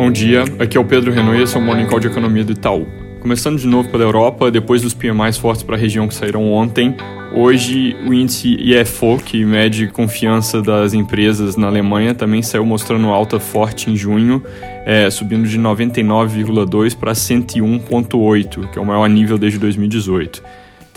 Bom dia, aqui é o Pedro Renault e esse é o Morning Call de Economia do Itaú. Começando de novo pela Europa, depois dos PMIs fortes para a região que saíram ontem, hoje o índice IFO, que mede confiança das empresas na Alemanha, também saiu mostrando alta forte em junho, é, subindo de 99,2 para 101,8, que é o maior nível desde 2018.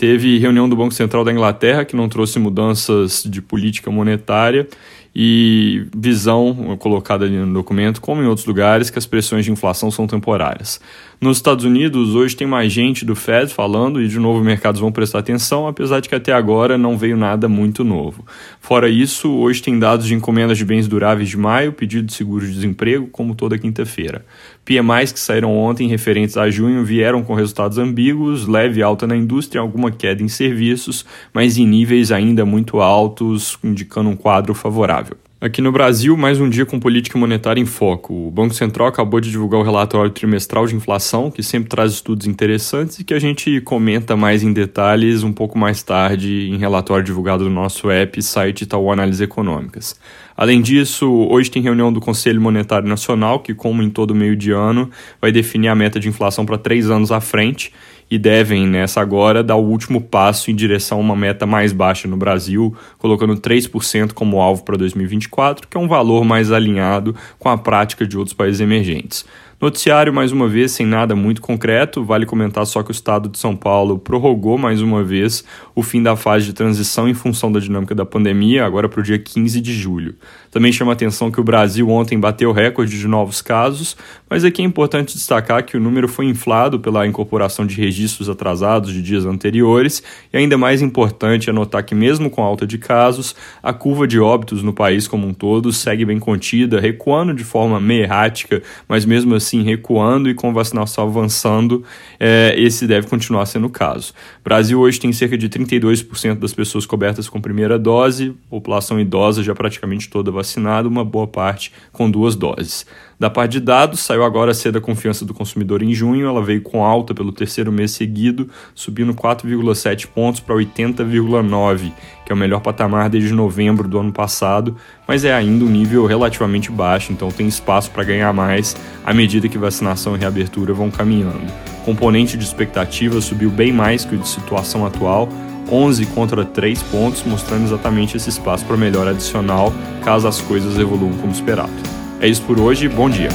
Teve reunião do Banco Central da Inglaterra, que não trouxe mudanças de política monetária, e visão colocada ali no documento, como em outros lugares, que as pressões de inflação são temporárias. Nos Estados Unidos, hoje tem mais gente do Fed falando e, de novo, mercados vão prestar atenção, apesar de que até agora não veio nada muito novo. Fora isso, hoje tem dados de encomendas de bens duráveis de maio, pedido de seguro de desemprego, como toda quinta-feira. PMIs que saíram ontem referentes a junho vieram com resultados ambíguos, leve alta na indústria alguma queda em serviços, mas em níveis ainda muito altos, indicando um quadro favorável. Aqui no Brasil, mais um dia com política monetária em foco. O Banco Central acabou de divulgar o relatório trimestral de inflação, que sempre traz estudos interessantes e que a gente comenta mais em detalhes um pouco mais tarde em relatório divulgado no nosso app site Itaú Análises Econômicas. Além disso, hoje tem reunião do Conselho Monetário Nacional, que, como em todo meio de ano, vai definir a meta de inflação para três anos à frente e devem, nessa agora, dar o último passo em direção a uma meta mais baixa no Brasil, colocando 3% como alvo para 2024, que é um valor mais alinhado com a prática de outros países emergentes. Noticiário, mais uma vez, sem nada muito concreto. Vale comentar só que o Estado de São Paulo prorrogou mais uma vez o fim da fase de transição em função da dinâmica da pandemia, agora para o dia 15 de julho. Também chama atenção que o Brasil ontem bateu recorde de novos casos, mas aqui é importante destacar que o número foi inflado pela incorporação de registros atrasados de dias anteriores, e ainda mais importante é notar que, mesmo com alta de casos, a curva de óbitos no país como um todo segue bem contida, recuando de forma meio errática, mas mesmo assim recuando e com vacinação avançando, é, esse deve continuar sendo o caso. O Brasil hoje tem cerca de 32% das pessoas cobertas com primeira dose, população idosa já praticamente toda vacinada, uma boa parte com duas doses. Da parte de dados, saiu agora cedo a confiança do consumidor em junho, ela veio com alta pelo terceiro mês seguido, subindo 4,7 pontos para 80,9, que é o melhor patamar desde novembro do ano passado, mas é ainda um nível relativamente baixo, então tem espaço para ganhar mais à medida que vacinação e reabertura vão caminhando. Componente de expectativa subiu bem mais que o de situação atual, 11 contra 3 pontos, mostrando exatamente esse espaço para melhora adicional caso as coisas evoluam como esperado. É isso por hoje, bom dia!